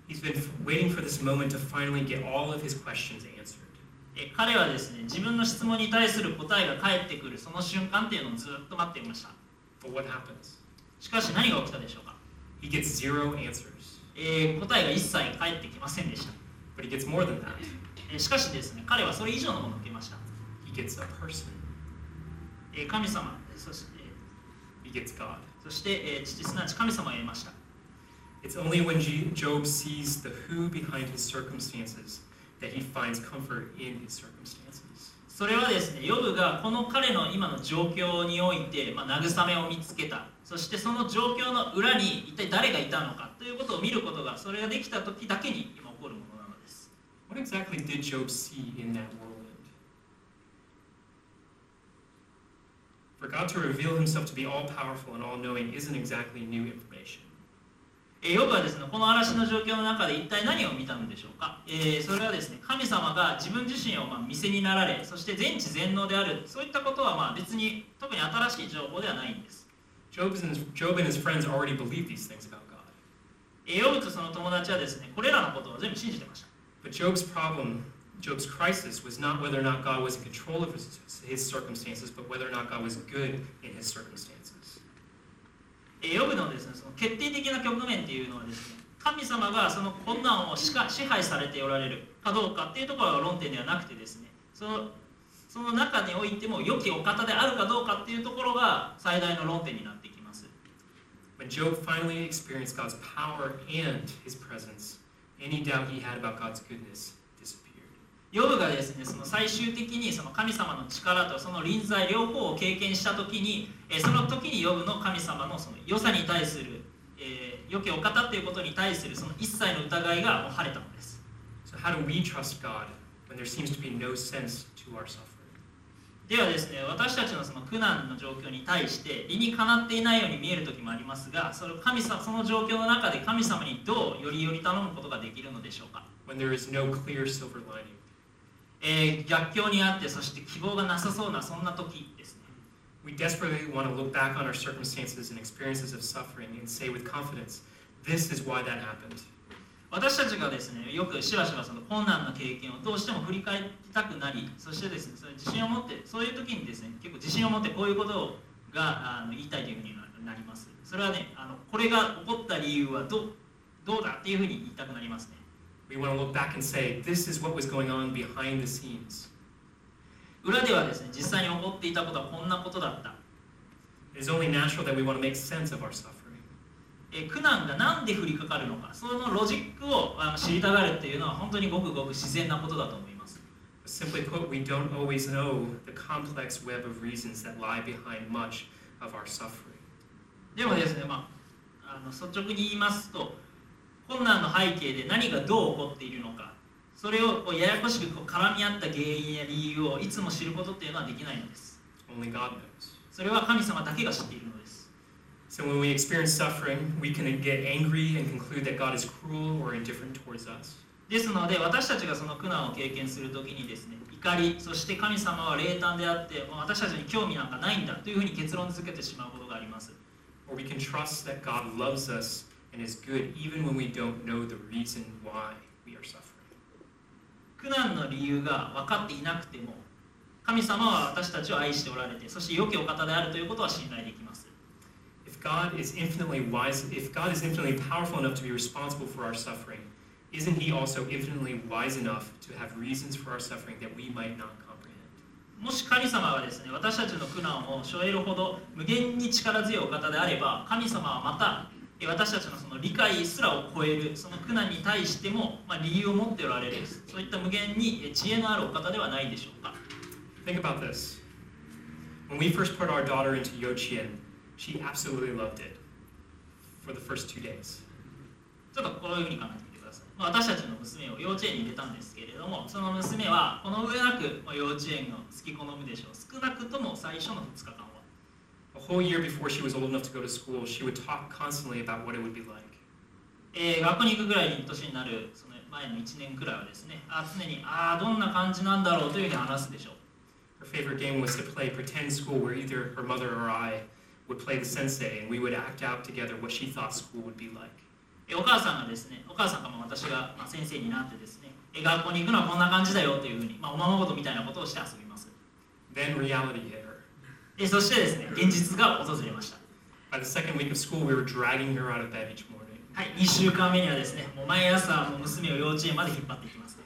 He's been waiting for this moment to finally get all of his questions answered. えー彼はですね自分の質問に対する答えが返ってくるその瞬間っていうのをずっと待っていました But what happens? しかし何が起きたでしょうか、He gets zero answers. えー答えが一切返ってきませんでした、But he gets more than that. えーしかしですね彼はそれ以上のものを受けました、He gets a person. えー神様そして He gets God. そして、えー父すなわち神様を得ました It's only when Job sees the who behind his circumstances that he finds comfort in his circumstances. それはですねヨブがこの彼の今の状況において、まあ、慰めを見つけたそしてその状況の裏に一体誰がいたのかということを見ることがそれができた時だけに今起こるものなのです What exactly did Job see in that whirlwind? For God to reveal himself to be all powerful and all knowing isn't exactly new information. えーヨブはですねこの嵐の状況の中で一体何を見たのでしょうか、えーそれはですね神様が自分自身をまあ見せになられそして全知全能であるそういったことはまあ別に特に新しい情報ではないんです Job's and Job and his friends already believed these things about God. えーヨブとその友達はですねこれらのことを全部信じてました But Job's problem, Job's crisis, was not whether or not God was in control of his, his circumstances, but whether or not God was good in his circumstances. えーヨブのですねその決定的な局面っていうのはですね神様がその困難をしか支配されておられるかどうかっていうところが論点ではなくてですねそのその中においても良きお方であるかどうかっていうところが最大の論点になってきます When Job finally experienced God's power and his presence, any doubt he had about God's goodness. ヨブがですねその最終的にその神様の力とその臨在両方を経験した時に、えーその時にヨブの神様のその良さに対する、えー良きお方っていうことに対するその一切の疑いがもう晴れたのです So, how do we trust God when there seems to be no sense to our suffering? ではですね私たちのその苦難の状況に対して理にかなっていないように見える時もありますがその神様その状況の中で神様にどうよりより頼むことができるのでしょうか、When there is no clear silver lining? えー逆境にあってそして希望がなさそうなそんな時 We desperately want to look back on our circumstances and experiences of suffering and say with confidence, this is why that happened. 私たちがですねよくしばしばその困難な経験をどうしても振り返りたくなりそしてですねそれ自信を持ってそういう時にですね結構自信を持ってこういうことがあの言いたいというふうになりますそれはねあのこれが起こった理由はどうどうだっていうふうに言いたくなりますね We want to look back and say, this is what was going on behind the scenes. 裏ではですね、実際に起こっていたことはこんなことだった。苦難が何で降りかかるのか、そのロジックを知りたがるというのは本当にごくごく自然なことだと思います。でもですね、まあ、あの率直に言いますと、困難の背景で何がどう起こっているのか、それをややこしく絡み合った原因や理由をいつも知ることっていうのはできないのです.それは神様だけが知っているのです So when we experience suffering, we can get angry and conclude that God is cruel or indifferent towards us. ですので私たちがその苦難を経験するときにですね怒りそして神様は冷淡であって私たちに興味なんかないんだというふうに結論付けてしまうことがあります Or we can trust that God loves us and is good even when we don't know the reason why. 苦難の理由が分かっていなくても神様は私たちを愛しておられてそして良きお方であるということは信頼できます If God is infinitely wise, if God is infinitely powerful enough to be responsible for our suffering, isn't He also infinitely wise enough to have reasons for our suffering that we might not comprehend? もし神様がですね私たちの苦難を背負えるほど無限に力強いお方であれば神様はまたえ私たちのその理解すらを超えるその苦難に対しても、まあ、理由を持っておられるそういった無限にえ知恵のあるお方ではないでしょうか Think about this. When we first put our daughter into Yochien, she absolutely loved it for the first two days. ちょっとこういうふうに考えてみてください、まあ、私たちの娘を幼稚園に入れたんですけれどもその娘はこの上なくまあ幼稚園を好き好むでしょう少なくとも最初の2日間は A whole year before she was old enough to go to school, she would talk constantly about what it would be like. えー学校に行くぐらいに年になるその前の1年くらいはですねあ常にああどんな感じなんだろうというふうに話すでしょう Her favorite game was to play pretend school, where either her mother or I would play the sensei, and we would act out together what she thought school would be like. えーお母さんがですねお母さんがまあ私がまあ先生になってですねえー学校に行くのはこんな感じだよというふうに、まあ、おままごとみたいなことをして遊びます Then reality hit her. でそしてですね、現実が訪れました。はい、2週間目にはですね、もう毎朝もう娘を幼稚園まで引っ張っていきます、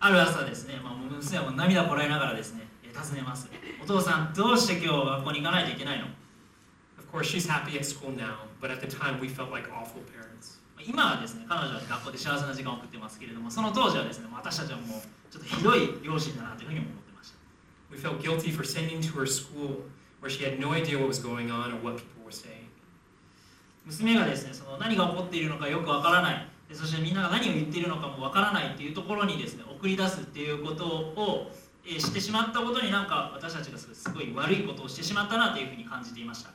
ある朝ですね、もう娘はもう涙こらえながらですね、尋ねます。お父さん、どうして今日学校に行かないといけないの？Of course, she's happy at school now, but at the time we felt like awful parents. 今はですね彼女は学校で幸せな時間を送ってますけれどもその当時はですね私たちはもうちょっとひどい両親だなというふうに思ってました。We felt guilty for sending to her school where she had no idea what was going on or what people were saying. 娘がですねその何が起こっているのかよくわからない。でそしてみんなが何を言っているのかもわからないっていうところにですね送り出すっていうことを、えーしてしまったことになんか私たちがすごい悪いことをしてしまったなというふうに感じていました。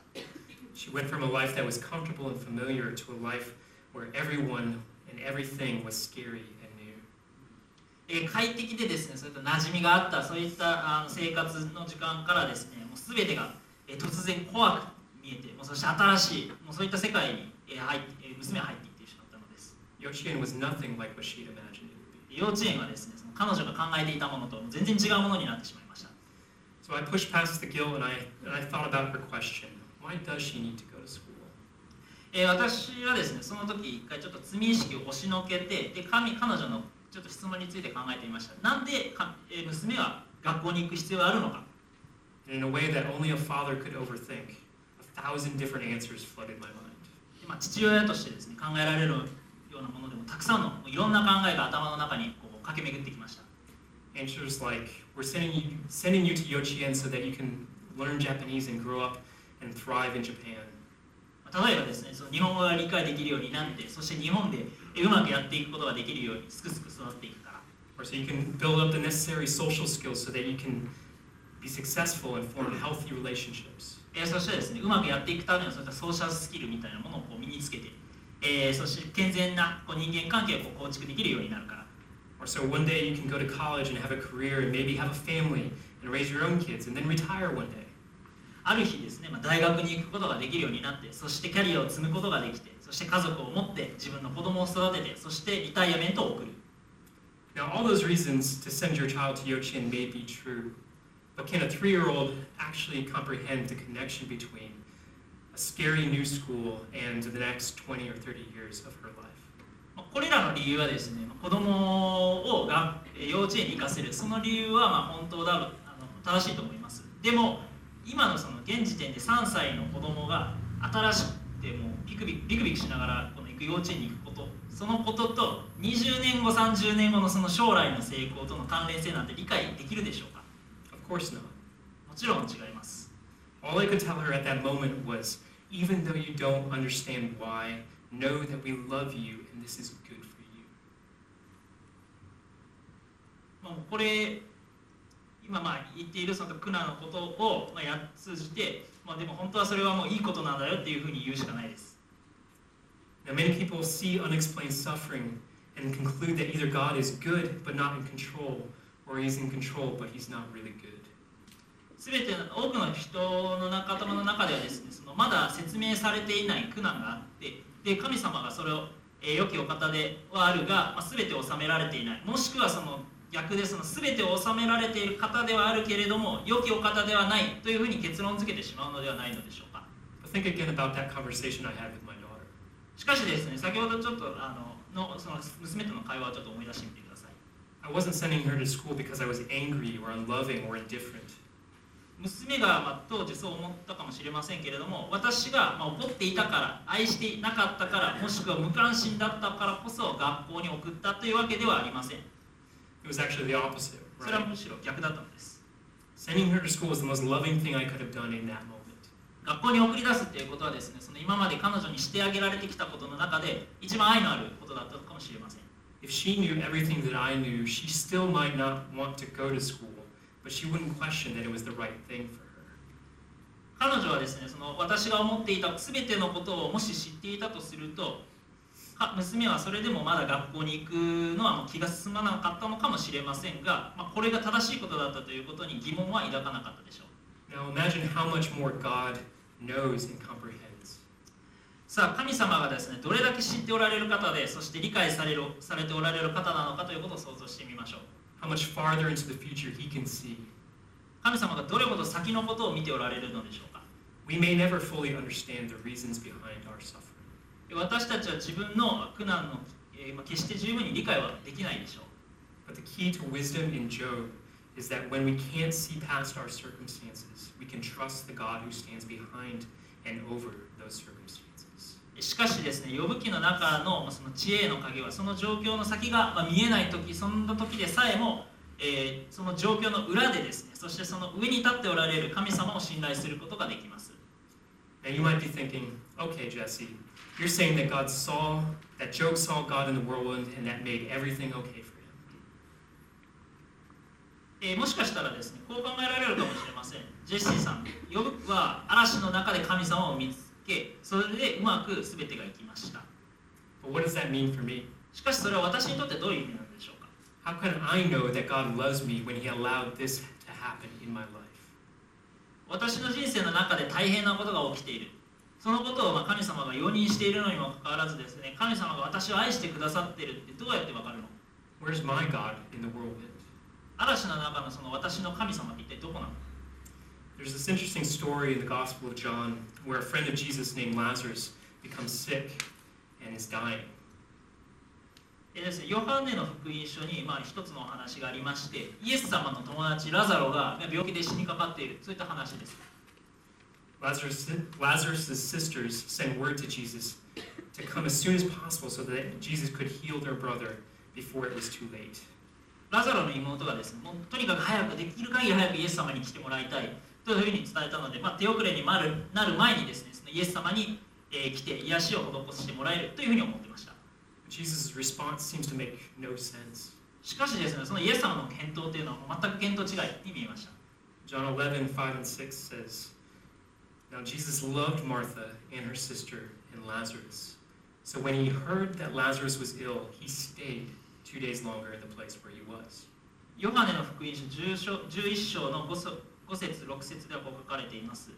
She went from a life that was comfortable and familiar to a life where everyone and everything was scary and new. えー快適でですねそういった馴染みがあったそういったあの生活の時間からですねもう全てが、えー突然怖く見えてもうそして新しいもうそういった世界に、えー入ってえー娘は入っていってしまったのです Yochien was nothing like what she'd imagined it would be. 幼稚園はですねその彼女が考えていたものと全然違うものになってしまいました So I pushed past the guilt and I, and I thought about her question why does she need to go? えー私はですねその時一回ちょっと罪意識を押しのけてで神彼女のちょっと質問について考えてみましたなんでか、えー娘は学校に行く必要があるのか And in a way that only a father could overthink, a thousand different answers flooded my mind. でまあ、父親としてですね考えられるようなものでもたくさんのいろんな考えが頭の中にこう駆け巡ってきました Answers like, we're sending you, sending you to Yochien so that you can learn Japanese and grow up and thrive in Japan. まあ例えばですねその日本語が理解できるようになってそして日本でえうまくやっていくことができるようにすくすく育っていくから Or so you can buid up the necessary social skills so that you can be successful and form healthy relationships. えーそしてですねうまくやっていくためのそういったソーシャルスキルみたいなものをこう身につけて、えーそして健全なこう人間関係をこう構築できるようになるから Or so one day you can go to college and have a career and maybe have a family and raise your own kids and then retire one day. ある日ですね、まあ、大学に行くことができるようになってそしてキャリアを積むことができてそして家族を持って自分の子供を育ててそしてリタイアメントを送る Now, all those reasons to send your child to Yochien may be true, but can a three year old actually comprehend the connection between a scary new school and the next 20 or 30 years of her life? まあこれらの理由はですねまあ子供をがえー幼稚園に行かせるその理由はまあ本当だあの正しいと思いますでも今のその現時点で3歳の子供が新しくてもうビクビクビクビクしながらこの行く幼稚園に行くことそのことと20年後30年後のその将来の成功との関連性なんて理解できるでしょうか Of course not. もちろん違います All I could tell her at that moment was even though you don't understand why, know that we love you and this is good for you. これ今まあ言っているその苦難のことをまあや通じて、まあ、でも本当はそれはもういいことなんだよっていうふうに言うしかないです Now, many people see unexplained suffering and conclude that either God is good but not in control, or he's in control but he's not really good. 全ての多くの人の中頭の中ではですねそのまだ説明されていない苦難があってで神様がそれを、えー良きお方ではあるが、まあ、全てを収められていないもしくはその逆でその全てを収められている方ではあるけれども良きお方ではないというふうに結論付けてしまうのではないのでしょうか？But think again about that conversation I had with my daughter. しかしですね先ほどちょっとあののその娘との会話をちょっと思い出してみてください I wasn't sending her to school because I was angry or unloving or indifferent. 娘が、まあ、当時そう思ったかもしれませんけれども私が、まあ、怒っていたから愛していなかったからもしくは無関心だったからこそ学校に送ったというわけではありません It was actually the opposite, それは right? むしろ逆だったのです Sending her to school was the most loving thing I could have done in that moment. 学校に送り出すっていうことはですねその今まで彼女にしてあげられてきたことの中で一番愛のあることだったかもしれません If she knew everything that I knew, she still might not want to go to school, but she wouldn't question that it was the right thing for her. 彼女はですねその私が思っていた全てのことをもし知っていたとするとか娘はそれでもまだ学校に行くのはもう気が進まなかったのかもしれませんが、まあ、これが正しいことだったということに疑問は抱かなかったでしょう Now imagine how much more God knows and comprehends. さあ神様がですねどれだけ知っておられる方でそして理解されるされておられる方なのかということを想像してみましょう How much farther into the future He can see. 神様がどれほど先のことを見ておられるのでしょうか We may never fully understand the reasons behind our suffering. 私たちは自分の苦難の、えーまあ決して十分に理解はできないでしょう But the key to wisdom in Job is that when we can't see past our circumstances, we can trust the God who stands behind and over those circumstances. しかしですね、呼ぶ記の中のまあその知恵の鍵は、その状況の先がまあ見えないとき、そんな時でさえも、えーその状況の裏でですね、そしてその上に立っておられる神様を信頼することができます。Now you might be thinking, okay, Jesse, you're saying that God saw, that Job saw God in the whirlwind and that made everything okay for him. えーもしかしたらですね、こう考えられるかもしれません。ジェシーさん、ヨブは嵐の中で神様を見つけ、それでうまく全てがいきました。But what does that mean for me? しかしそれは私にとってどういう意味なんでしょうか How can I know that God loves me when he allowed this to happen in my life? 私の人生の中で大変なことが起きている。そのことをまあ神様が容認しているのにもかかわらずですね、神様が私を愛してくださっているってどうやってわかるの？Where's my God in the whirlwind? 嵐の中のその私の神様って一体どこなの？There's this interesting story in the Gospel of John where a friend of Jesus named Lazarus becomes sick and is dying. でですね、ヨハネの福音書に、まあ、一つのお話がありまして、イエス様の友達ラザロが病気で死にかかっている、そういった話です。Lazarus, Lazarus' sisters send word to Jesus to come as soon as possible so that Jesus could heal their brother before it was too late. ラザロの妹がですね、もうとにかく早く、できる限り早くイエス様に来てもらいたいというふうに伝えたので、まあ、手遅れになるなる前にですね、そのイエス様に、えー来て癒しを施してもらえるというふうに思ってました。Jesus' response seems to make no sense. しかしですね、そのイエス様の検討というのは全く見当違いに見えました。John 11, 5 and 6 says, Now Jesus loved Martha and her sister and Lazarus. So when he heard that Lazarus was ill, he stayed two days longer in the place where he was. ヨハネの福音書10章11章の 5, 5節6節ではこう書かれています。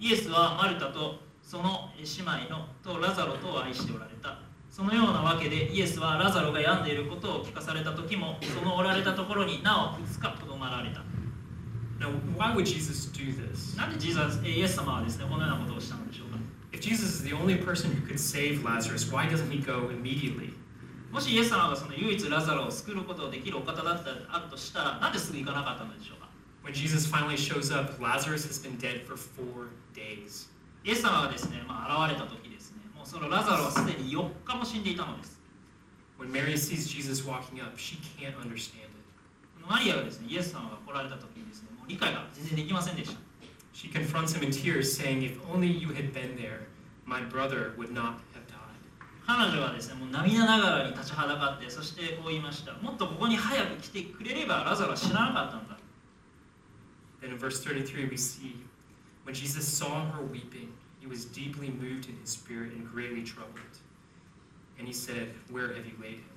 イエスはマルタとその姉妹のとラザロとを愛しておられた。そのようなわけでイエスはラザロが病んでいることを聞かされた時もそのおられたところになお2日とどまられた。Now, why would Jesus do this? なんでジーザスえイエス様はですねこのようなことをしたのでしょうか If Jesus is the only person who could save Lazarus, why doesn't he go immediately? もしイエス様がその唯一ラザロを救うことをできるお方だったあるとしたらなんですぐ行かなかったのでしょうか When Jesus finally shows up, Lazarus has been dead for four days. イエス様がですね、まあ、現れた時ですねもうそのラザロはすでに4日も死んでいたのです When Mary sees Jesus walking up, she can't understand it. マリアがですね、イエス様が来られた時にですね、もう 理解が全然できませんでした。 She confronts him in tears, saying, If only you had been there, my brother would not have died. 彼女はですね、もう涙ながらに立ちはだかって、そしてこう言いました。もっとここに早く来てくれればラザロは死ななかったんだ。 Then in verse 33, we see when Jesus saw her weeping, he was deeply moved in his spirit and greatly troubled. And he said, Where have you laid him?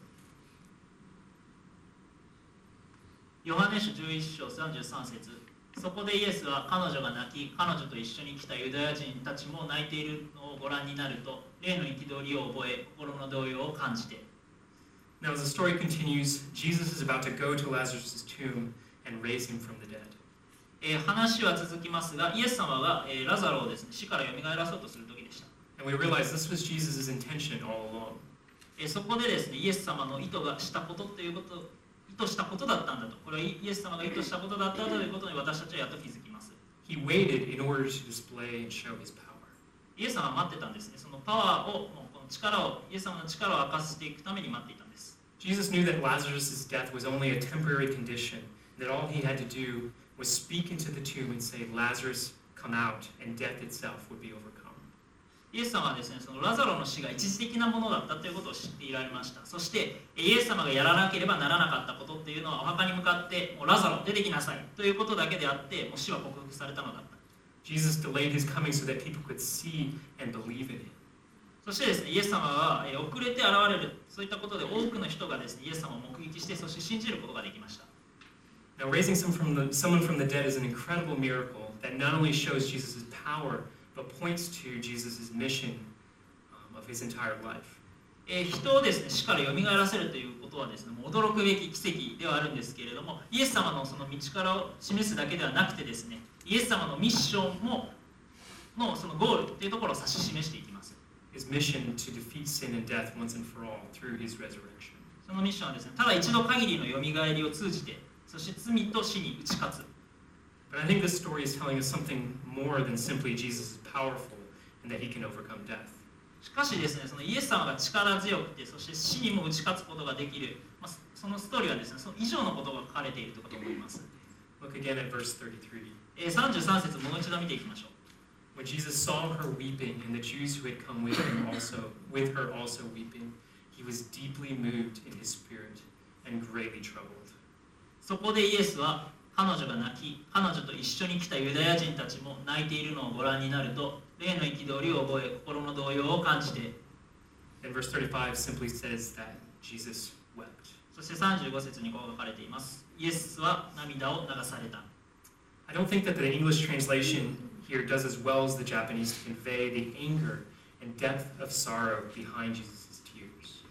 ヨハネ書11章33節そこでイエスは彼女が泣き、彼女と一緒に来たユダヤ人たちも泣いているのをご覧になると、霊の憤りを覚え、心の動揺を感じて。Now, as the story continues, Jesus is about to go to Lazarus' tomb and raise him from the dead. えー話は続きますが、イエス様が、えーラザロをですね、死から蘇らそうとする時でした。And we realize this was Jesus' intention all along. えーそこでですね、イエス様の意図がしたことということ、意図したことだったんだと、これはイエス様が意図したことだったということに私たちはやっと気づきます。He waited in order to display and show his power. イエス様は待ってたんですね。そのパワーを、この力を、イエス様の力を明かしていくために待っていたんです。Jesus knew that Lazarus' death was only a temporary condition, that all he had to do was speak into the tomb and say, Lazarus, come out, and death itself would be overcome. イエス様はですね、そのラザロの死が一時的なものだったということを知っていられました。そして、イエス様がやらなければならなかったことっていうのはお墓に向かって、もうラザロ出てきなさいということだけであって、もう死は克服されたのだった。Jesus delayed his coming so that people could see and believe in him. そしてですね、イエス様はえー遅れて現れる、そういったことで多くの人がですね、イエス様を目撃して、そして信じることができました。Now, raising some from the, someone from the dead is an incredible miracle that not only shows Jesus' power, but points to Jesus' mission um, of his entire life. えー人をですね、死から蘇らせるということはですね、もう驚くべき奇跡ではあるんですけれども、イエス様のその道からを示すだけではなくてですね、イエス様のミッションも、のそのゴールというところを指し示していきます。His mission to defeat sin and death once and for all through his resurrection. そのミッションはですね、ただ一度限りの蘇りを通じて、そして罪と死に打ち勝つ But I think this story is telling us something more than simply Jesus is powerful and that he can overcome death. しかしですね、そのイエス様が力強くて、そして死にも打ち勝つことができる、まあ、そのストーリーはですね、その以上のことが書かれているとかと思います。Look again at verse 33. 33節、もう一度見ていきましょう。When Jesus saw her weeping and the Jews who had come with, him also, with her also weeping, he was deeply moved in his spirit and greatly troubled. そこでイエスは彼女が泣き彼女と一緒に来たユダヤ人たちも泣いているのをご覧になると霊の憤りを覚え心の動揺を感じて And verse 35 simply says that Jesus wept. そして35節にこう書かれていますイエスは涙を流された I don't think that the English translation here does as well as the Japanese to convey the anger and depth of sorrow behind Jesus' tears.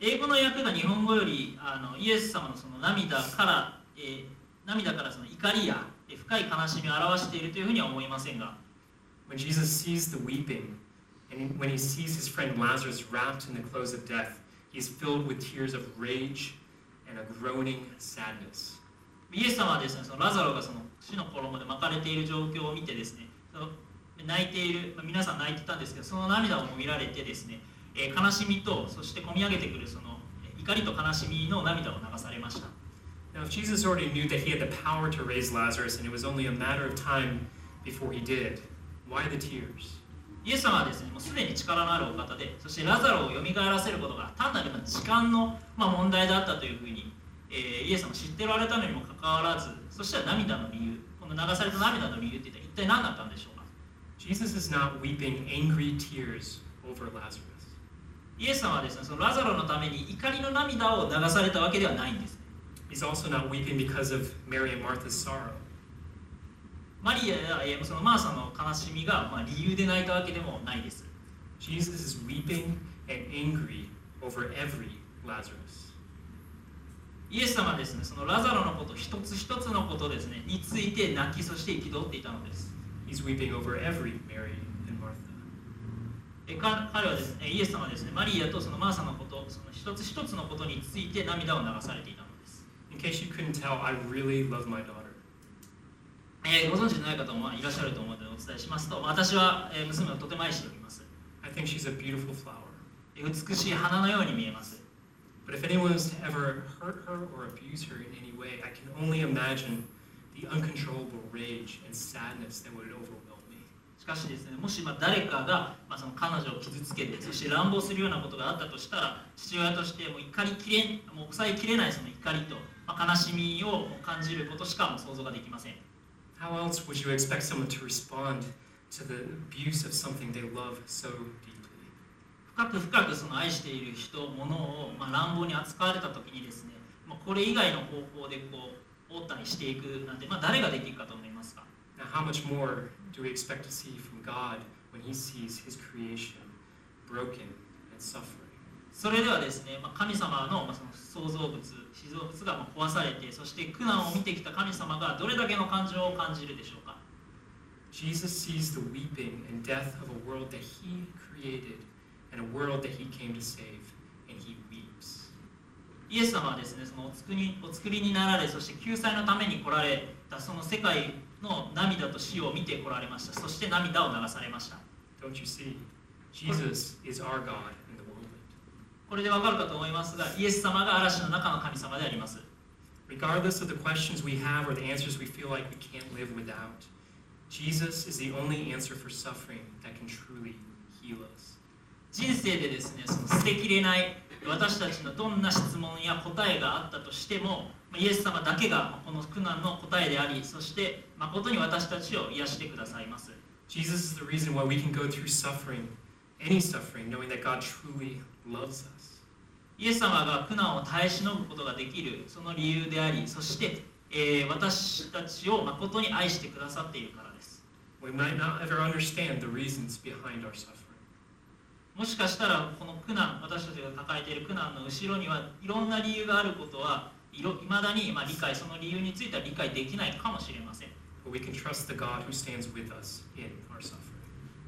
英語の訳が日本語よりあのイエス様のその涙から、えー涙からその怒りやえー深い悲しみを表しているというふうには思いませんが When Jesus sees the weeping, and when he sees his friend Lazarus wrapped in the clothes of death, he is filled with tears of rage and a groaning sadness. イエス様はですねそのラザロがその死の衣で巻かれている状況を見てですね泣いている、まあ皆さん泣いてたんですけどその涙を見られてですね、えー悲しみとそして込み上げてくるそのえー怒りと悲しみの涙を流されました Now, if Jesus already knew that he had the power to raise Lazarus and it was only a matter of time before he did, why the tears? イエス様はですねもうすでに力のあるお方でそしてラザロを蘇らせることが単なるまあ時間のまあ問題だったというふうに、えーイエス様は知っておられたのにもかかわらずそして涙の理由この流された涙の理由って一体何だったんでしょうか？Jesus is not weeping angry tears over Lazarus. イエス様はですねそのラザロのために怒りの涙を流されたわけではないんですね He's also not weeping because of Mary and Martha's sorrow. マリアやえーそのマーサの悲しみが、まあ、理由で泣いたわけでもないです Jesus is weeping and angry over every Lazarus. イエス様はですねそのラザロのこと一つ一つのことですねについて泣きそして憤っていたのです He's weeping over every Mary and Martha. えか彼はですねイエス様はですねマリアとそのマーサのことその一つ一つのことについて涙を流されていたのです In case you couldn't tell, I really love my daughter. えーご存知のない方もまあいらっしゃると思うのでお伝えしますと私は、えー娘をとても愛しております I think she's a beautiful flower. えー美しい花のように見えます But if anyone was to ever hurt her or abuse her in any way, I can only imagine the uncontrollable rage and sadness that would overwhelm me. しかしですねもしまあ誰かが、まあ、その彼女を傷つけてそして乱暴するようなことがあったとしたら父親としてもう怒りきれんもう抑えきれないその怒りと、まあ、悲しみを感じることしか想像ができません How else would you expect someone to respond to the abuse of something they love so deeply? 深く深くその愛している人物を、まあ、乱暴に扱われた時にですね、まあ、これ以外の方法でこう応対していくなんて、まあ、誰ができるかと思いますか Now, how much more do we expect to see from God when He sees His creation broken and suffering? それではですね、まあ、神様の,、まあその創造物被造物がまあ壊されてそして苦難を見てきた神様がどれだけの感情を感じるでしょうか Jesus sees the weeping and death of a world that He created and a world that He came to save, and He weeps. イエス様はですねそのお作りお作りになられそして救済のために来られたその世界の涙と死を見て来られましたそして涙を流されました Don't you see? Jesus is our God. これでわかるかと思いますがイエス様が嵐の中の神様であります Regardless of the questions we have or the answers we feel like we can't live without, Jesus is the only answer for suffering that can truly heal us. 人生でですねその捨てきれない私たちのどんな質問や答えがあったとしてもまあイエス様だけがこの苦難の答えでありそして誠に私たちを癒してくださいます Jesus is the reason why we can go through suffering, any suffering, knowing that God truly loves us. イエス様が苦難を耐え忍ぶことができるその理由でありそして、えー私たちを誠に愛してくださっているからです We might not ever understand the reasons behind our suffering, もしかしたらこの苦難私たちが抱えている苦難の後ろにはいろんな理由があることはいろ未だにまあ理解その理由については理解できないかもしれません but we can trust the God who stands with us in our suffering.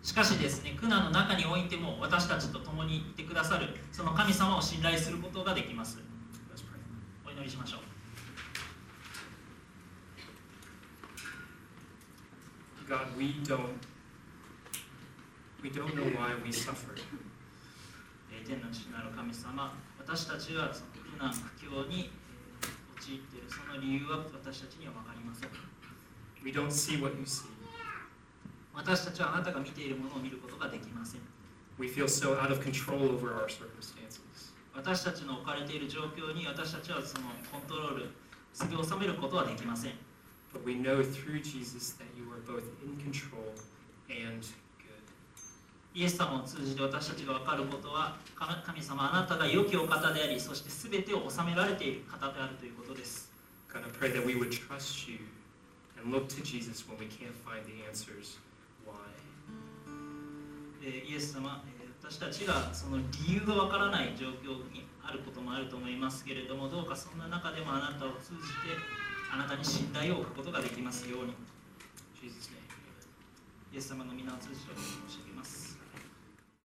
しかしですね苦難の中においても私たちと共にいてくださるその神様を信頼することができますお祈りしましょう God, we don't, we don't know why we suffer. 天の父なる神様、私たちはその苦難、苦境に陥っているその理由は私たちには分かりません。We don't see what you see. 私たちはあなたが見ているものを見ることができません We feel so out of control over our circumstances. 私たちの置かれている状況に私たちはそのコントロールすぐ収めることはできません But we know through Jesus that you are both in control and. イエス様を通じて私たちが分かることは神神様あなたが良きお方でありそして全てを治められている方であるということです God, I pray that we would trust you and look to Jesus when we can't find the answers. えイエス様、え私たちがその理由がわからない状況にあることもあると思いますけれどもどうかそんな中でもあなたを通じてあなたに信頼を置くことができますように。イエス様の皆を通じてお願い申し上げます。